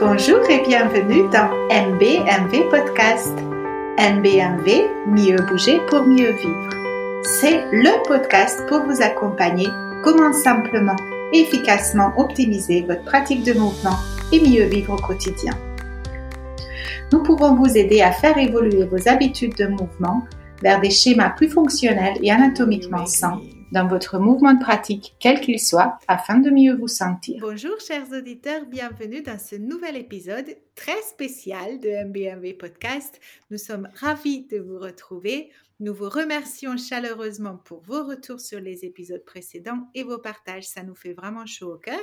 Bonjour et bienvenue dans MBMV Podcast. MBMV, mieux bouger pour mieux vivre. C'est le podcast pour vous accompagner comment simplement et efficacement optimiser votre pratique de mouvement et mieux vivre au quotidien. Nous pouvons vous aider à faire évoluer vos habitudes de mouvement vers des schémas plus fonctionnels et anatomiquement sains dans votre mouvement de pratique, quel qu'il soit, afin de mieux vous sentir. Bonjour chers auditeurs, bienvenue dans ce nouvel épisode très spécial de MBMV Podcast. Nous sommes ravis de vous retrouver. Nous vous remercions chaleureusement pour vos retours sur les épisodes précédents et vos partages. Ça nous fait vraiment chaud au cœur.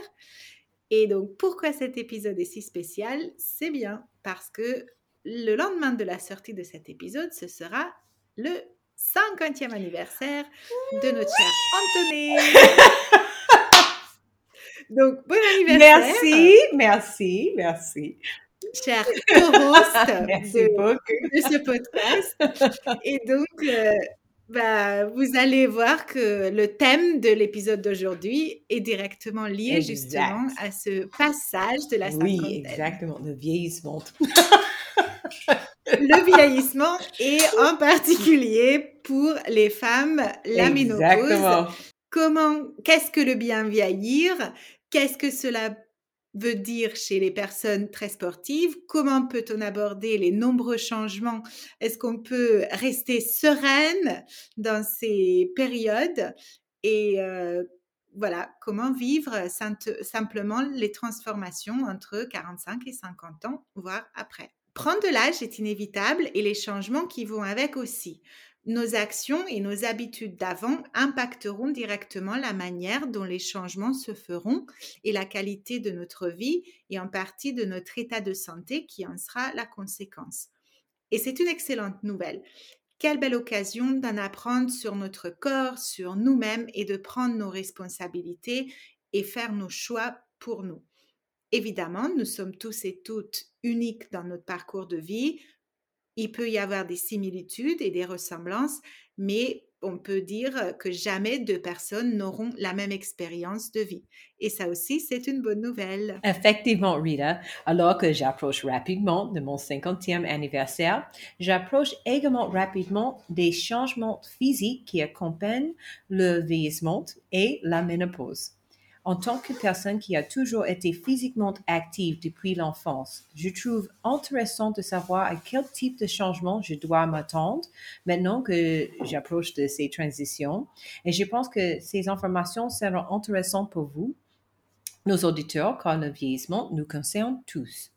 Et donc, pourquoi cet épisode est si spécial? C'est bien parce que le lendemain de la sortie de cet épisode, ce sera le 50e anniversaire de notre cher Anthony. Donc, bon anniversaire. Merci, merci, merci. Cher co-host de, ce podcast. Et donc, euh, bah, vous allez voir que le thème de l'épisode d'aujourd'hui est directement lié justement à ce passage de la cinquantaine. Oui, exactement, le vieillissement. le vieillissement et en particulier pour les femmes, la ménopause. Comment, qu'est-ce que le bien vieillir? Qu'est-ce que cela veut dire chez les personnes très sportives? Comment peut-on aborder les nombreux changements? Est-ce qu'on peut rester sereine dans ces périodes? Et euh, voilà, comment vivre simplement les transformations entre 45 et 50 ans, voire après? Prendre de l'âge est inévitable et les changements qui vont avec aussi. Nos actions et nos habitudes d'avant impacteront directement la manière dont les changements se feront et la qualité de notre vie et en partie de notre état de santé qui en sera la conséquence. Et c'est une excellente nouvelle. Quelle belle occasion d'en apprendre sur notre corps, sur nous-mêmes et de prendre nos responsabilités et faire nos choix pour nous. Évidemment, nous sommes tous et toutes uniques dans notre parcours de vie. Il peut y avoir des similitudes et des ressemblances, mais on peut dire que jamais deux personnes n'auront la même expérience de vie. Et ça aussi, c'est une bonne nouvelle. Effectivement, Rita. Alors que j'approche rapidement de mon 50e anniversaire, j'approche également rapidement des changements physiques qui accompagnent le vieillissement et la ménopause. En tant que personne qui a toujours été physiquement active depuis l'enfance, je trouve intéressant de savoir à quel type de changement je dois m'attendre maintenant que j'approche de ces transitions. Et je pense que ces informations seront intéressantes pour vous, nos auditeurs, car le vieillissement nous concerne tous.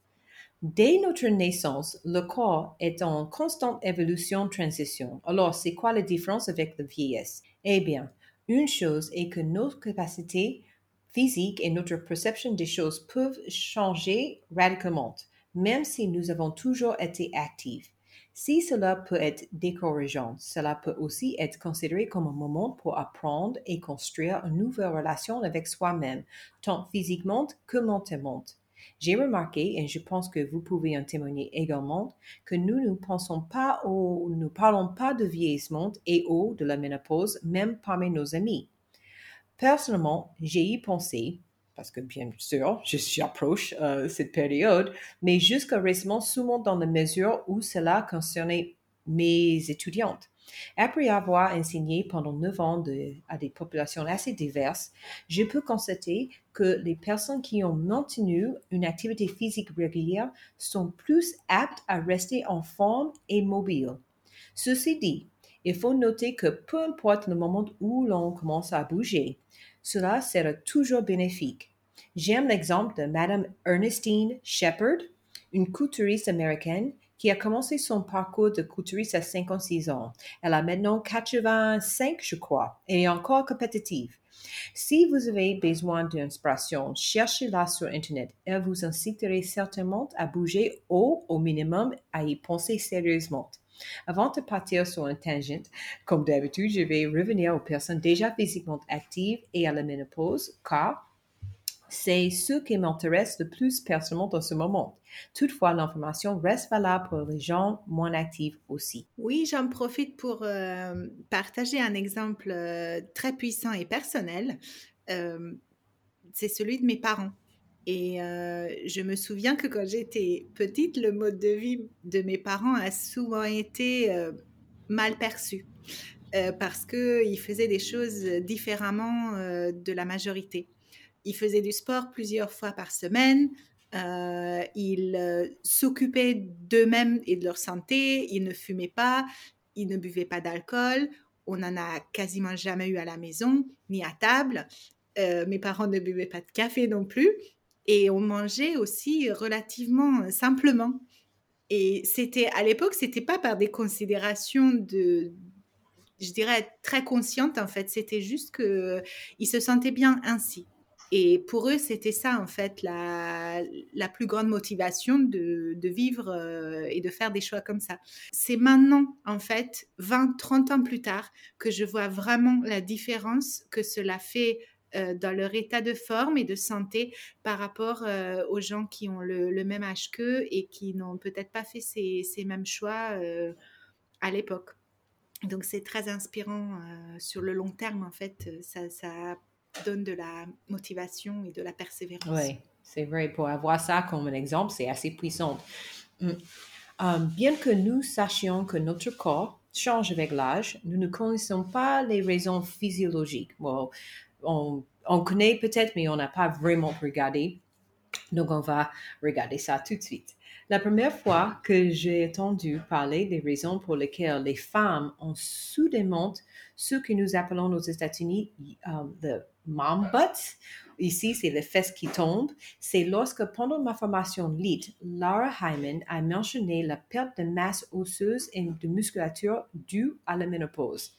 Dès notre naissance, le corps est en constante évolution transition. Alors, c'est quoi la différence avec la vieillesse? Eh bien, une chose est que nos capacités physique et notre perception des choses peuvent changer radicalement, même si nous avons toujours été actifs. Si cela peut être décourageant, cela peut aussi être considéré comme un moment pour apprendre et construire une nouvelle relation avec soi-même, tant physiquement que mentalement. J'ai remarqué, et je pense que vous pouvez en témoigner également, que nous ne pensons pas au, nous parlons pas de vieillissement et ou de la ménopause, même parmi nos amis. Personnellement, j'ai y pensé, parce que bien sûr, je suis approche euh, cette période, mais jusqu'à récemment seulement dans la mesure où cela concernait mes étudiantes. Après avoir enseigné pendant neuf ans à des populations assez diverses, je peux constater que les personnes qui ont maintenu une activité physique régulière sont plus aptes à rester en forme et mobile. Ceci dit, il faut noter que peu importe le moment où l'on commence à bouger, cela sera toujours bénéfique. J'aime l'exemple de Madame Ernestine Shepard, une couturiste américaine qui a commencé son parcours de couturiste à 56 ans. Elle a maintenant 85, je crois, et est encore compétitive. Si vous avez besoin d'inspiration, cherchez-la sur Internet. Elle vous inciterait certainement à bouger ou au minimum à y penser sérieusement. Avant de partir sur un tangent, comme d'habitude, je vais revenir aux personnes déjà physiquement actives et à la ménopause, car c'est ce qui m'intéresse le plus personnellement dans ce moment. Toutefois, l'information reste valable pour les gens moins actifs aussi. Oui, j'en profite pour euh, partager un exemple euh, très puissant et personnel. Euh, c'est celui de mes parents. Et euh, je me souviens que quand j'étais petite, le mode de vie de mes parents a souvent été euh, mal perçu euh, parce qu'ils faisaient des choses différemment de la majorité. Ils faisaient du sport plusieurs fois par semaine, ils s'occupaient d'eux-mêmes et de leur santé, ils ne fumaient pas, ils ne buvaient pas d'alcool, on n'en a quasiment jamais eu à la maison, ni à table. mes parents ne buvaient pas de café non plus. Et on mangeait aussi relativement simplement. Et c'était à l'époque, c'était pas par des considérations de, je dirais, très conscientes en fait. C'était juste que ils se sentaient bien ainsi. Et pour eux, c'était ça en fait la, la plus grande motivation de, de vivre euh, et de faire des choix comme ça. C'est maintenant en fait, 20, 30 ans plus tard, que je vois vraiment la différence que cela fait euh, dans leur état de forme et de santé par rapport euh, aux gens qui ont le, même âge qu'eux et qui n'ont peut-être pas fait ces, mêmes choix euh, à l'époque. Donc c'est très inspirant sur le long terme en fait, ça, donne de la motivation et de la persévérance. Oui, c'est vrai, pour avoir ça comme un exemple, c'est assez puissant. Hum, bien que nous sachions que notre corps change avec l'âge, nous ne connaissons pas les raisons physiologiques. Bon, on, connaît peut-être, mais on n'a pas vraiment regardé. Donc, on va regarder ça tout de suite. La première fois que j'ai entendu parler des raisons pour lesquelles les femmes ont soudainement ce que nous appelons aux États-Unis um, the mom butts Ici, c'est les fesses qui tombent. C'est lorsque, pendant ma formation LEAD, Laura Hyman a mentionné la perte de masse osseuse et de musculature due à la ménopause.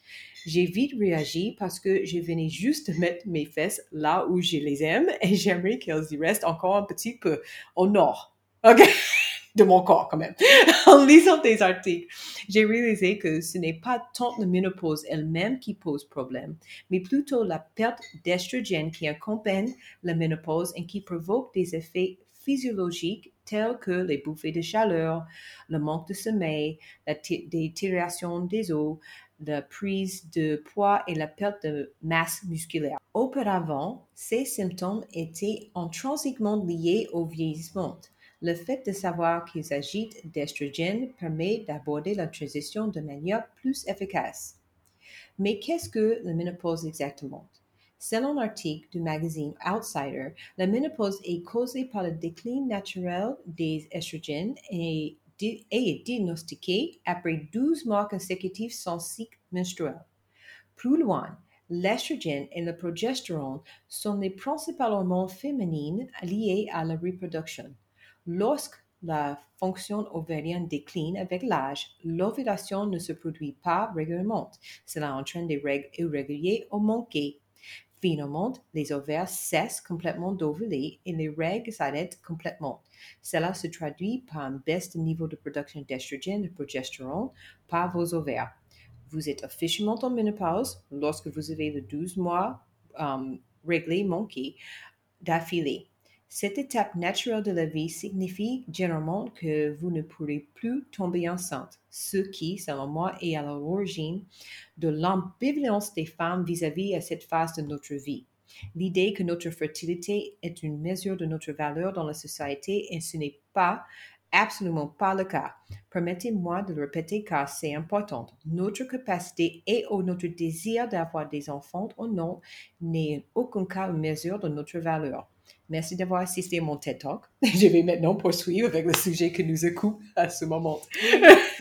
J'ai vite réagi parce que je venais juste de mettre mes fesses là où je les aime et j'aimerais qu'elles y restent encore un petit peu au nord. OK? de mon corps quand même. en lisant des articles, j'ai réalisé que ce n'est pas tant la ménopause elle-même qui pose problème, mais plutôt la perte d'estrogène qui accompagne la ménopause et qui provoque des effets physiologiques tels que les bouffées de chaleur, le manque de sommeil, la détérioration des os, la prise de poids et la perte de masse musculaire. Auparavant, ces symptômes étaient intrinsèquement liés au vieillissement. Le fait de savoir qu'il s'agit d'estrogène permet d'aborder la transition de manière plus efficace. Mais qu'est-ce que la ménopause exactement? Selon l'article du magazine Outsider, la ménopause est causée par le déclin naturel des estrogènes et, est diagnostiquée après 12 mois consécutifs sans cycle menstruel. Plus loin, L'estrogène et le progestérone sont les principaux hormones féminines liées à la reproduction. Lorsque la fonction ovarienne décline avec l'âge, l'ovulation ne se produit pas régulièrement. Cela entraîne des règles irrégulières ou manquées. Finalement, les ovaires cessent complètement d'ovuler et les règles s'arrêtent complètement. Cela se traduit par une baisse du niveau de production d'estrogène et de progestérone par vos ovaires. Vous êtes officiellement en ménopause lorsque vous avez le 12 mois um, réglés manqués d'affilée. Cette étape naturelle de la vie signifie généralement que vous ne pourrez plus tomber enceinte, ce qui, selon moi, est à l'origine de l'ambivalence des femmes vis-à-vis -à, cette phase de notre vie. L'idée que notre fertilité est une mesure de notre valeur dans la société et ce n'est pas absolument pas le cas. Permettez-moi de le répéter car c'est important. Notre capacité et ou notre désir d'avoir des enfants ou non n'est en aucun cas une mesure de notre valeur. Merci d'avoir assisté à mon TED Talk. Je vais maintenant poursuivre avec le sujet que nous occupons à ce moment.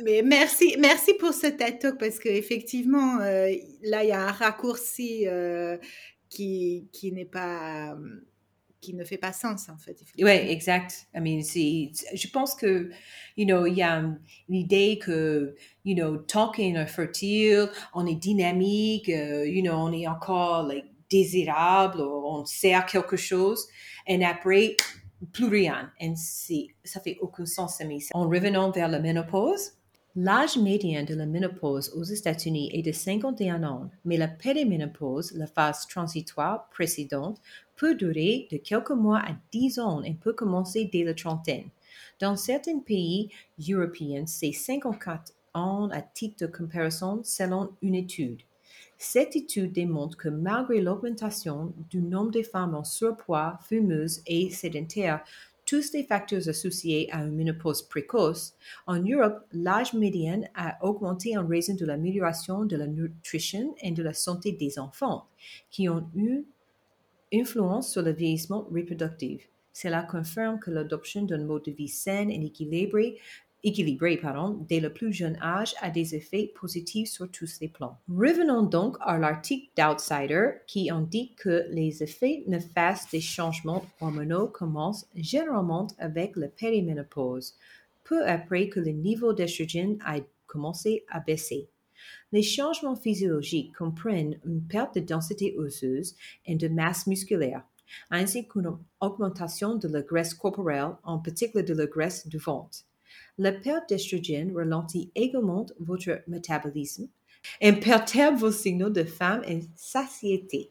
Mais merci, merci pour ce TED Talk parce qu'effectivement, euh, là, il y a un raccourci euh, qui, qui n'est pas qui ne fait pas sens en fait. Oui, exact. I mean, je pense que, you know, il y a l'idée que, you know, qu'on est fertile, on est dynamique, euh, you know, on est encore like, désirable, on sert quelque chose, et après, plus rien. Et ça fait aucun sens à moi. En revenant vers la ménopause, l'âge médian de la ménopause aux États-Unis est de 51 ans, mais la périménopause, la phase transitoire précédente, peut durer de quelques mois à 10 ans et peut commencer dès la trentaine. Dans certains pays européens, c'est 54 ans à titre de comparaison selon une étude. Cette étude démontre que malgré l'augmentation du nombre de femmes en surpoids, fumeuses et sédentaires, tous les facteurs associés à une ménopause précoce, en Europe, l'âge médian a augmenté en raison de l'amélioration de la nutrition et de la santé des enfants, qui ont eu influence sur le vieillissement reproductif. Cela confirme que l'adoption d'un mode de vie sain et équilibré équilibré pardon, dès le plus jeune âge a des effets positifs sur tous les plans. Revenons donc à l'article d'Outsider qui indique que les effets néfastes des changements hormonaux commencent généralement avec la périménopause, peu après que le niveau d'estrogène a commencé à baisser. Les changements physiologiques comprennent une perte de densité osseuse et de masse musculaire, ainsi qu'une augmentation de la graisse corporelle, en particulier de la graisse du ventre. La perte d'estrogène ralentit également votre métabolisme et perturbe vos signaux de faim et satiété.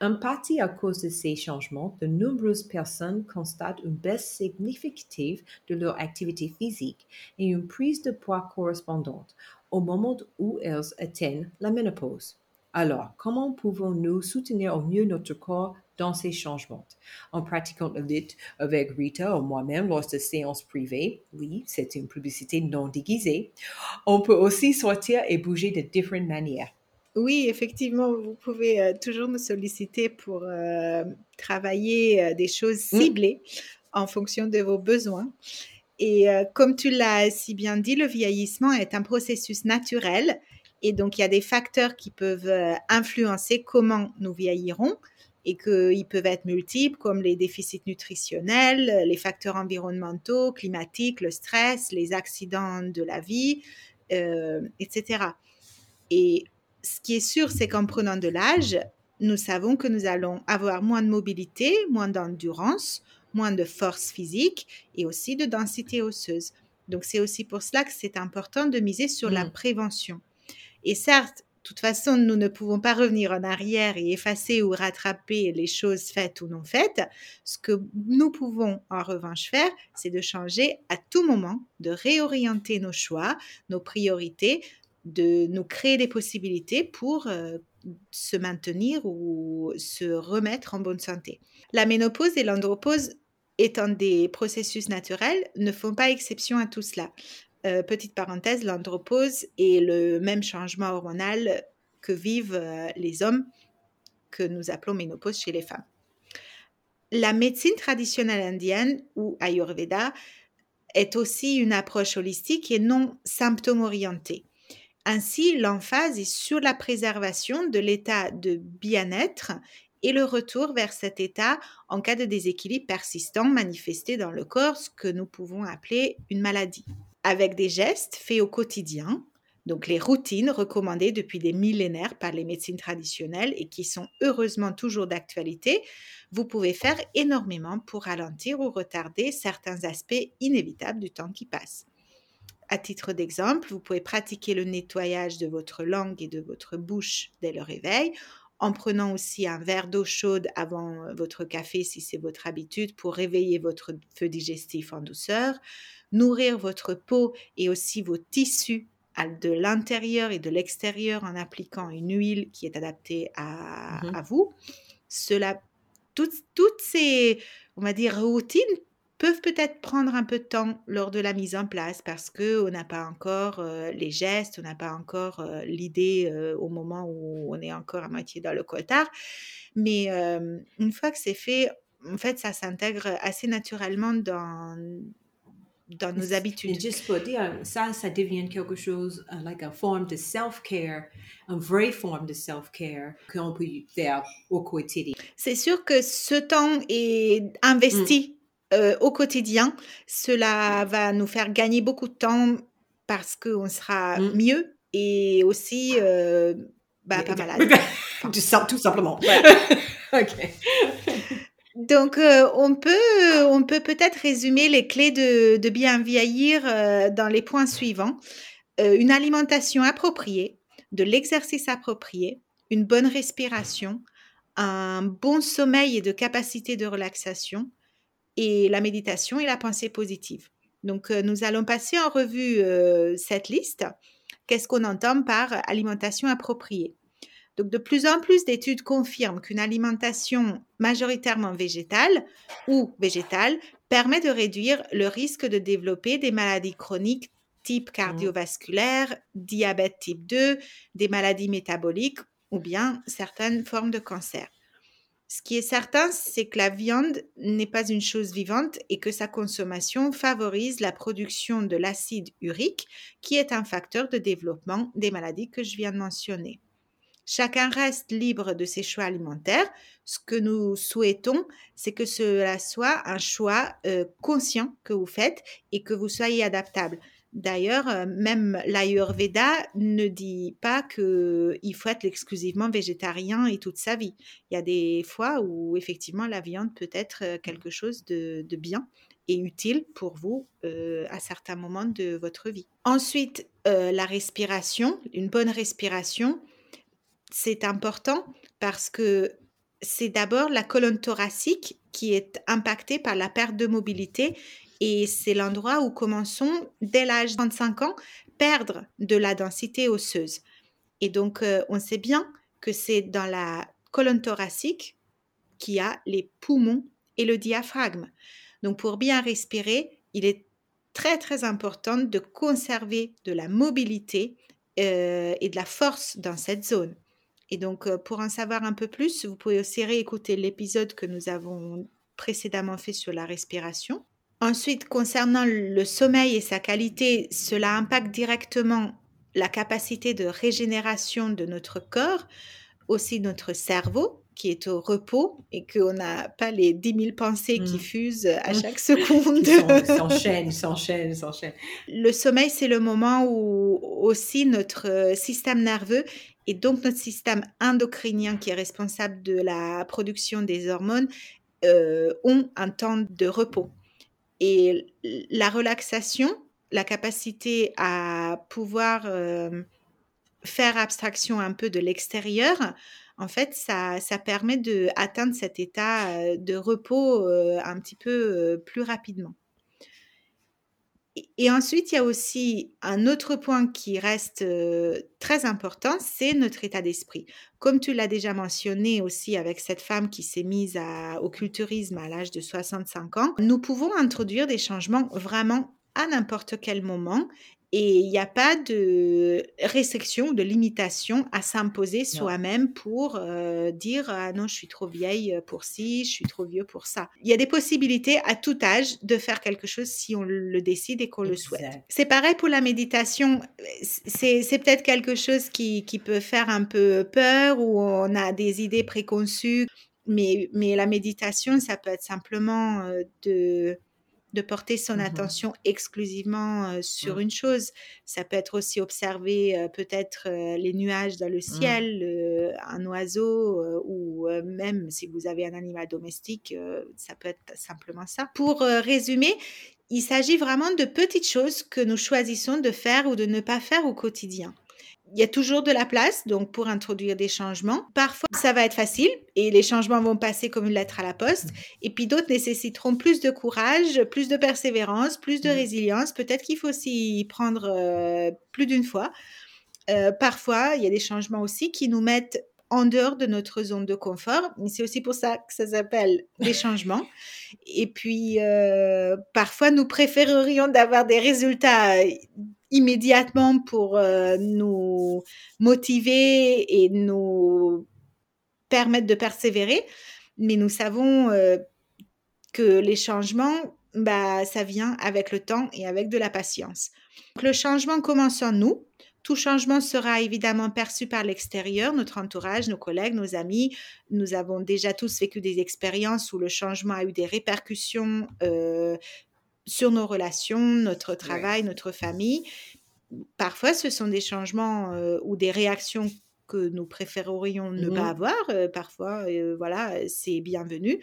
En partie à cause de ces changements, de nombreuses personnes constatent une baisse significative de leur activité physique et une prise de poids correspondante au moment où elles atteignent la ménopause. Alors, comment pouvons-nous soutenir au mieux notre corps dans ces changements. En pratiquant le lit avec Rita ou moi-même lors de séances privées, oui, c'est une publicité non déguisée, on peut aussi sortir et bouger de différentes manières. Oui, effectivement, vous pouvez euh, toujours nous solliciter pour euh, travailler euh, des choses mm. ciblées en fonction de vos besoins. Et comme tu l'as si bien dit, le vieillissement est un processus naturel et donc il y a des facteurs qui peuvent influencer comment nous vieillirons et qu'ils peuvent être multiples comme les déficits nutritionnels, les facteurs environnementaux, climatiques, le stress, les accidents de la vie, euh, etc. Et ce qui est sûr, c'est qu'en prenant de l'âge, nous savons que nous allons avoir moins de mobilité, moins d'endurance, moins de force physique et aussi de densité osseuse. Donc c'est aussi pour cela que c'est important de miser sur la mmh. prévention. Et certes, toute façon, nous ne pouvons pas revenir en arrière et effacer ou rattraper les choses faites ou non faites. Ce que nous pouvons en revanche faire, c'est de changer à tout moment, de réorienter nos choix, nos priorités, de nous créer des possibilités pour euh, se maintenir ou se remettre en bonne santé. La ménopause et l'andropause étant des processus naturels, ne font pas exception à tout cela. Euh, petite parenthèse, l'andropause est le même changement hormonal que vivent euh, les hommes que nous appelons ménopause chez les femmes. La médecine traditionnelle indienne ou Ayurveda est aussi une approche holistique et non symptôme-orientée. Ainsi, l'emphase est sur la préservation de l'état de bien-être et le retour vers cet état en cas de déséquilibre persistant manifesté dans le corps, ce que nous pouvons appeler une maladie avec des gestes faits au quotidien, donc les routines recommandées depuis des millénaires par les médecines traditionnelles et qui sont heureusement toujours d'actualité, vous pouvez faire énormément pour ralentir ou retarder certains aspects inévitables du temps qui passe. À titre d'exemple, vous pouvez pratiquer le nettoyage de votre langue et de votre bouche dès le réveil, en prenant aussi un verre d'eau chaude avant votre café si c'est votre habitude pour réveiller votre feu digestif en douceur, nourrir votre peau et aussi vos tissus de l'intérieur et de l'extérieur en appliquant une huile qui est adaptée à, mmh vous. Cela, toutes, toutes ces, on va dire, routines peuvent peut-être prendre un peu de temps lors de la mise en place parce que on n'a pas encore euh, les gestes, on n'a pas encore euh, l'idée euh, au moment où on est encore à moitié dans le coltard. Mais une fois que c'est fait, en fait, ça s'intègre assez naturellement dans, dans nos habitudes. juste pour dire, ça, ça devient quelque chose, uh, like a forme de self-care, une vraie forme de self-care qu'on peut faire au quotidien. C'est sûr que ce temps est investi mm. Euh, au quotidien. Cela va nous faire gagner beaucoup de temps parce qu'on sera mm. mieux et aussi euh, bah, pas malade. tout simplement. Donc, euh, on peut, on peut peut-être résumer les clés de, bien vieillir dans les points suivants. Une alimentation appropriée, de l'exercice approprié, une bonne respiration, un bon sommeil et de capacité de relaxation, et la méditation et la pensée positive. Donc, nous allons passer en revue cette liste. Qu'est-ce qu'on entend par alimentation appropriée? Donc de plus en plus d'études confirment qu'une alimentation majoritairement végétale ou végétale permet de réduire le risque de développer des maladies chroniques type mmh. cardiovasculaire, diabète type 2, des maladies métaboliques ou bien certaines formes de cancer. Ce qui est certain, c'est que la viande n'est pas une chose vivante et que sa consommation favorise la production de l'acide urique, qui est un facteur de développement des maladies que je viens de mentionner. Chacun reste libre de ses choix alimentaires. Ce que nous souhaitons, c'est que cela soit un choix euh, conscient que vous faites et que vous soyez adaptable. D'ailleurs, euh, même l'Ayurveda ne dit pas qu'il faut être exclusivement végétarien et toute sa vie. Il y a des fois où effectivement la viande peut être euh, quelque chose de, bien et utile pour vous euh, à certains moments de votre vie. Ensuite, la respiration, une bonne respiration, c'est important parce que c'est d'abord la colonne thoracique qui est impactée par la perte de mobilité et c'est l'endroit où commençons, dès l'âge de 35 ans, perdre de la densité osseuse. Et donc, euh, on sait bien que c'est dans la colonne thoracique qu'il y a les poumons et le diaphragme. Donc, pour bien respirer, il est très, très important de conserver de la mobilité euh, et de la force dans cette zone. Et donc, euh, pour en savoir un peu plus, vous pouvez aussi réécouter l'épisode que nous avons précédemment fait sur la respiration. Ensuite, concernant le sommeil et sa qualité, cela impacte directement la capacité de régénération de notre corps, aussi notre cerveau qui est au repos et qu'on n'a pas les 10 000 pensées qui mmh. fusent à mmh. chaque seconde. s'enchaînent, s'enchaînent, s'enchaînent. Le sommeil, c'est le moment où aussi notre euh, système nerveux et donc notre système endocrinien qui est responsable de la production des hormones euh, ont un temps de repos. Et la relaxation, la capacité à pouvoir euh, faire abstraction un peu de l'extérieur, en fait, ça, ça permet d'atteindre cet état euh, de repos euh, un petit peu plus rapidement. Et ensuite, il y a aussi un autre point qui reste très important, c'est notre état d'esprit. Comme tu l'as déjà mentionné aussi avec cette femme qui s'est mise au culturisme à l'âge de 65 ans, nous pouvons introduire des changements vraiment à n'importe quel moment et il n'y a pas de restriction, de limitation à s'imposer soi-même pour euh, dire ah non, je suis trop vieille pour ci, je suis trop vieux pour ça. Il y a des possibilités à tout âge de faire quelque chose si on le décide et qu'on le souhaite. C'est pareil pour la méditation. C'est peut-être quelque chose qui, qui peut faire un peu peur ou on a des idées préconçues. Mais, mais la méditation, ça peut être simplement de de porter son mmh attention exclusivement sur une chose. Ça peut être aussi observer peut-être les nuages dans le mmh. ciel, un oiseau ou même si vous avez un animal domestique, ça peut être simplement ça. Pour résumer, il s'agit vraiment de petites choses que nous choisissons de faire ou de ne pas faire au quotidien il y a toujours de la place donc pour introduire des changements. Parfois, ça va être facile et les changements vont passer comme une lettre à la poste. Mmh. Et puis d'autres nécessiteront plus de courage, plus de persévérance, plus de mmh. résilience. Peut-être qu'il faut s'y prendre euh, plus d'une fois. Euh, parfois, il y a des changements aussi qui nous mettent en dehors de notre zone de confort. C'est aussi pour ça que ça s'appelle des changements. Et puis, euh, parfois, nous préférerions d'avoir des résultats immédiatement pour euh, nous motiver et nous permettre de persévérer. Mais nous savons euh, que les changements, bah, ça vient avec le temps et avec de la patience. le changement commence en nous. Tout changement sera évidemment perçu par l'extérieur, notre entourage, nos collègues, nos amis. Nous avons déjà tous vécu des expériences où le changement a eu des répercussions euh, sur nos relations, notre travail, notre famille. Parfois, ce sont des changements euh, ou des réactions que nous préférerions ne pas mmh avoir. Euh, parfois, euh, voilà, c'est bienvenu.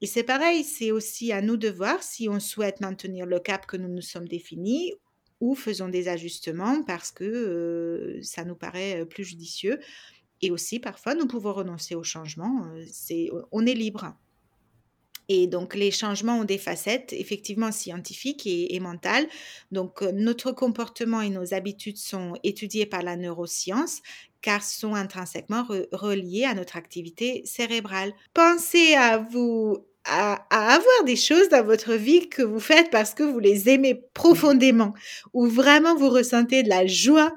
Et c'est pareil, c'est aussi à nous de voir si on souhaite maintenir le cap que nous nous sommes définis ou faisons des ajustements parce que ça nous paraît plus judicieux. Et aussi, parfois, nous pouvons renoncer au changement. C'est, on est libre. Et donc, les changements ont des facettes effectivement scientifiques et, mentales. Donc, euh, notre comportement et nos habitudes sont étudiés par la neuroscience car sont intrinsèquement reliés à notre activité cérébrale. Pensez à vous à, avoir des choses dans votre vie que vous faites parce que vous les aimez profondément, ou vraiment vous ressentez de la joie,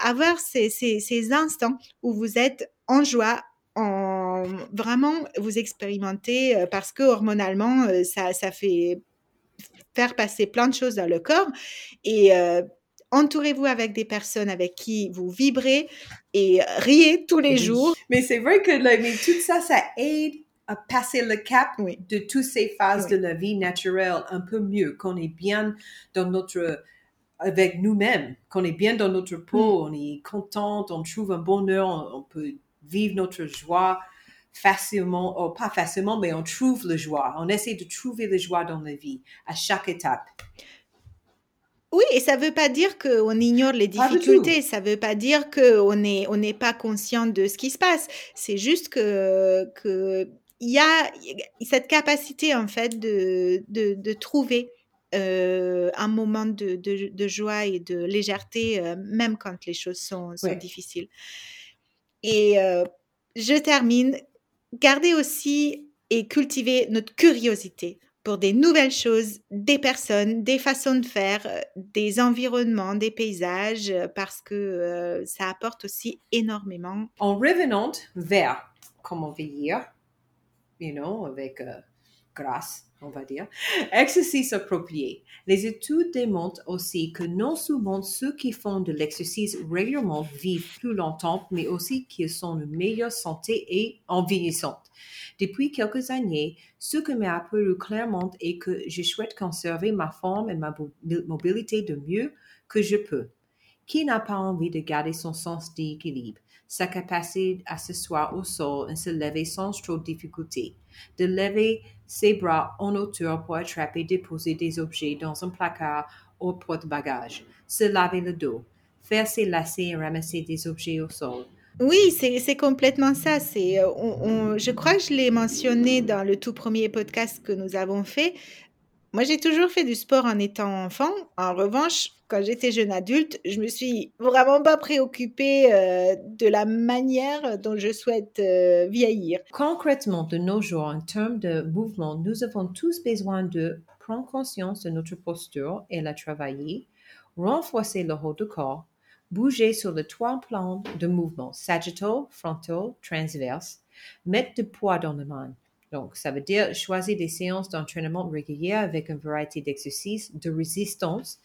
avoir ces, ces, ces instants où vous êtes en joie, en vraiment vous expérimentez euh, parce que hormonalement euh, ça, ça fait faire passer plein de choses dans le corps. Et euh, entourez-vous avec des personnes avec qui vous vibrez et riez tous les jours. Mais c'est vrai que mais tout ça, ça aide à passer le cap de toutes ces phases de la vie naturelle un peu mieux, qu'on est bien dans notre avec nous-mêmes, qu'on est bien dans notre peau, mm. on est content, on trouve un bonheur, on, peut vivre notre joie facilement, ou pas facilement, mais on trouve la joie. On essaie de trouver la joie dans la vie à chaque étape. Oui, et ça ne veut pas dire qu'on ignore les difficultés, ça ne veut pas dire qu'on n'est on n'est pas conscient de ce qui se passe. C'est juste que, que il y a cette capacité en fait de, de, de trouver euh, un moment de, de, joie et de légèreté, euh, même quand les choses sont, sont difficiles. Et euh, je termine. Gardez aussi et cultivez notre curiosité pour des nouvelles choses, des personnes, des façons de faire, des environnements, des paysages, parce que ça apporte aussi énormément. En revenant vers comment vieillir, you know, avec euh, grâce, on va dire. Exercice approprié. Les études démontrent aussi que non seulement ceux qui font de l'exercice régulièrement vivent plus longtemps, mais aussi qu'ils sont de meilleure santé et en vieillissant. Depuis quelques années, ce que m'a apparu clairement est que je souhaite conserver ma forme et ma mobilité de mieux que je peux. Qui n'a pas envie de garder son sens d'équilibre? Sa capacité à s'asseoir au sol et se lever sans trop de difficulté, de lever ses bras en hauteur pour attraper et déposer des objets dans un placard au porte-bagages, se laver le dos, faire ses lacets et ramasser des objets au sol. Oui, c'est complètement ça. C'est, euh, je crois que je l'ai mentionné dans le tout premier podcast que nous avons fait. Moi, j'ai toujours fait du sport en étant enfant. En revanche, quand j'étais jeune adulte, je me suis vraiment pas préoccupée euh, de la manière dont je souhaite euh, vieillir. Concrètement, de nos jours, en termes de mouvement, nous avons tous besoin de prendre conscience de notre posture et la travailler, renforcer le haut du corps, bouger sur le trois plans de mouvement, sagittal, frontal, transverse, mettre du poids dans les mains, donc, ça veut dire choisir des séances d'entraînement régulières avec une variété d'exercices de résistance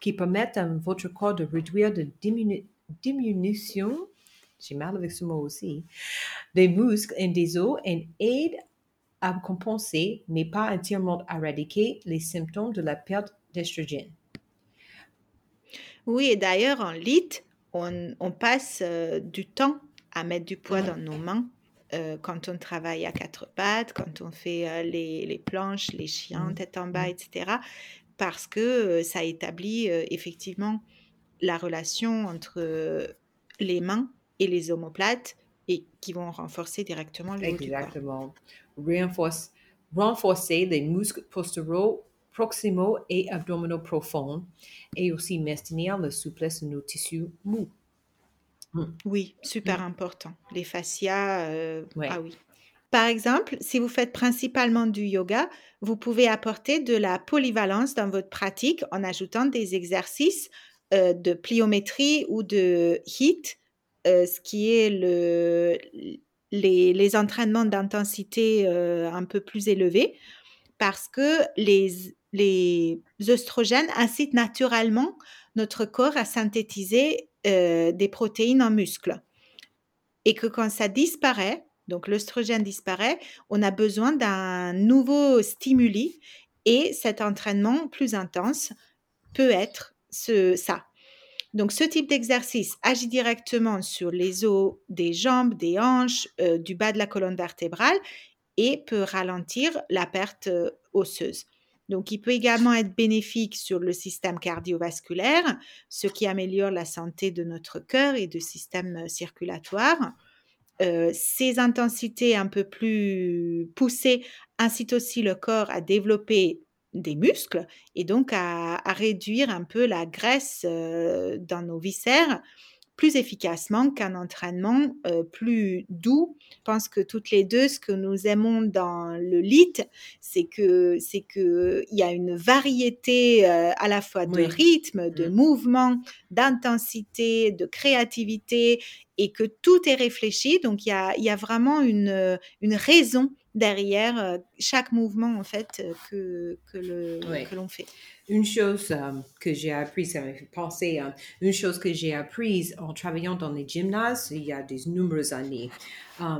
qui permettent à votre corps de réduire de diminution, j'ai mal avec ce mot aussi, des muscles et des os et aide à compenser, mais pas entièrement éradiquer, les symptômes de la perte d'estrogène. Oui, et d'ailleurs, en lit, on, passe euh, du temps à mettre du poids dans nos mains euh, quand on travaille à quatre pattes, quand on fait euh, les, planches, les chiens, mmh. tête en bas, mmh. etc. Parce que euh, ça établit effectivement la relation entre les mains et les omoplates et qui vont renforcer directement le Exactement. Renforce, renforcer les muscles postéraux, proximaux et abdominaux profonds et aussi maintenir la souplesse de nos tissus mous. Mmh. Oui, super mmh. important. Les fascias, euh, ah oui. Par exemple, si vous faites principalement du yoga, vous pouvez apporter de la polyvalence dans votre pratique en ajoutant des exercices euh, de pliométrie ou de HIIT, euh, ce qui est le, les, les entraînements d'intensité un peu plus élevés, parce que les, les oestrogènes incitent naturellement notre corps à synthétiser euh, des protéines en muscles. Et que quand ça disparaît, donc l'œstrogène disparaît, on a besoin d'un nouveau stimuli et cet entraînement plus intense peut être ce, ça. Donc ce type d'exercice agit directement sur les os des jambes, des hanches, euh, du bas de la colonne vertébrale et peut ralentir la perte euh, osseuse. Donc, il peut également être bénéfique sur le système cardiovasculaire, ce qui améliore la santé de notre cœur et du système euh, circulatoire. Euh, ces intensités un peu plus poussées incitent aussi le corps à développer des muscles et donc à, réduire un peu la graisse euh, dans nos viscères plus efficacement qu'un entraînement euh, plus doux. Je pense que toutes les deux, ce que nous aimons dans le LIT, c'est que c'est que il y a une variété euh, à la fois de rythme, de mmh. mouvement, d'intensité, de créativité et que tout est réfléchi. Donc il y a, il y a vraiment une, une raison derrière euh, chaque mouvement en fait que, que, le, que l'on fait. Une chose euh, que j'ai apprise, ça m'a fait penser, euh, une chose que j'ai apprise en travaillant dans les gymnases il y a des nombreuses années,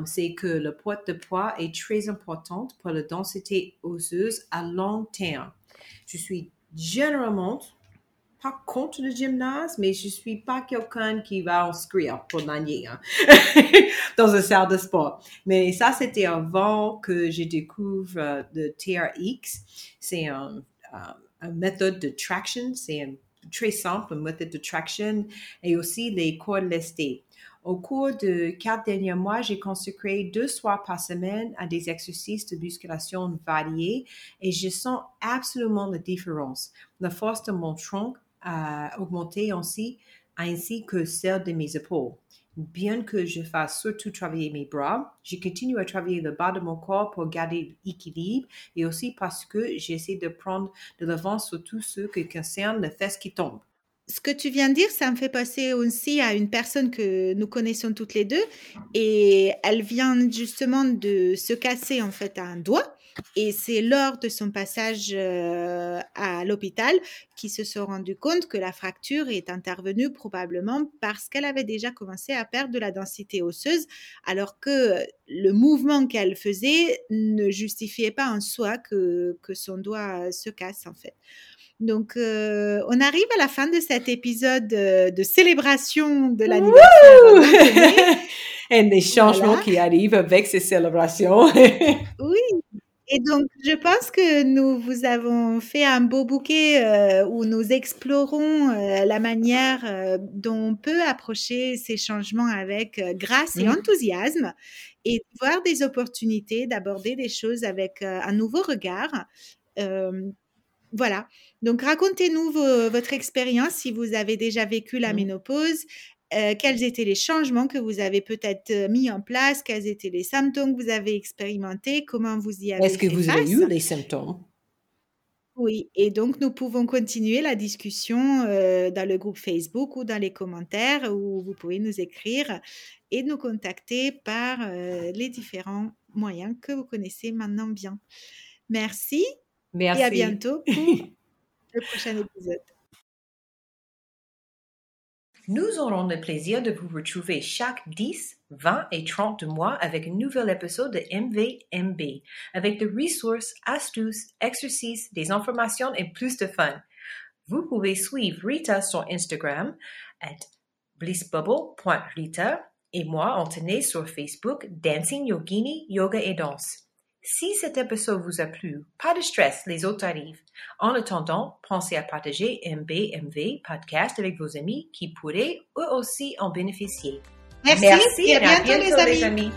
c'est que le poids de poids est très important pour la densité osseuse à long terme. Je suis généralement pas contre le gymnase, mais je suis pas quelqu'un qui va inscrire pour l'année hein, dans un salle de sport. Mais ça, c'était avant que je découvre euh, le TRX. C'est une un méthode de traction, c'est très simple méthode de traction et aussi les cordes lestées. Au cours de quatre derniers mois, j'ai consacré deux soirs par semaine à des exercices de musculation variés et je sens absolument la différence. La force de mon tronc a augmenté aussi, ainsi que celle de mes épaules. Bien que je fasse surtout travailler mes bras, je continue à travailler le bas de mon corps pour garder l'équilibre et aussi parce que j'essaie de prendre de l'avance sur tout ce qui concerne les fesses qui tombent. Ce que tu viens de dire, ça me fait passer aussi à une personne que nous connaissons toutes les deux et elle vient justement de se casser en fait un doigt et c'est lors de son passage euh, à l'hôpital qu'ils se sont rendus compte que la fracture est intervenue probablement parce qu'elle avait déjà commencé à perdre de la densité osseuse, alors que le mouvement qu'elle faisait ne justifiait pas en soi que, que son doigt se casse en fait. Donc, euh, on arrive à la fin de cet épisode euh, de célébration de l'anniversaire. Et des changements qui arrivent avec ces célébrations. oui, et donc, je pense que nous vous avons fait un beau bouquet euh, où nous explorons euh, la manière euh, dont on peut approcher ces changements avec grâce et enthousiasme et voir des opportunités d'aborder des choses avec un nouveau regard. voilà. Donc, racontez-nous votre expérience si vous avez déjà vécu la ménopause euh, quels étaient les changements que vous avez peut-être euh, mis en place, quels étaient les symptômes que vous avez expérimentés, comment vous y avez Est-ce que vous avez eu les symptômes? Oui, et donc nous pouvons continuer la discussion euh, dans le groupe Facebook ou dans les commentaires où vous pouvez nous écrire et nous contacter par les différents moyens que vous connaissez maintenant bien. Merci, Merci. et à bientôt pour le prochain épisode. Nous aurons le plaisir de vous retrouver chaque 10, 20 et 30 mois avec un nouvel épisode de MVMB, avec des ressources, astuces, exercices, des informations et plus de fun. Vous pouvez suivre Rita sur Instagram at blissbubble.rita et moi, Anthony, sur Facebook Dancing Yogini Yoga et Danse. Si cet épisode vous a plu, pas de stress, les autres arrivent. En attendant, pensez à partager MBMV podcast avec vos amis qui pourraient eux aussi en bénéficier. Merci, et à bientôt, les amis.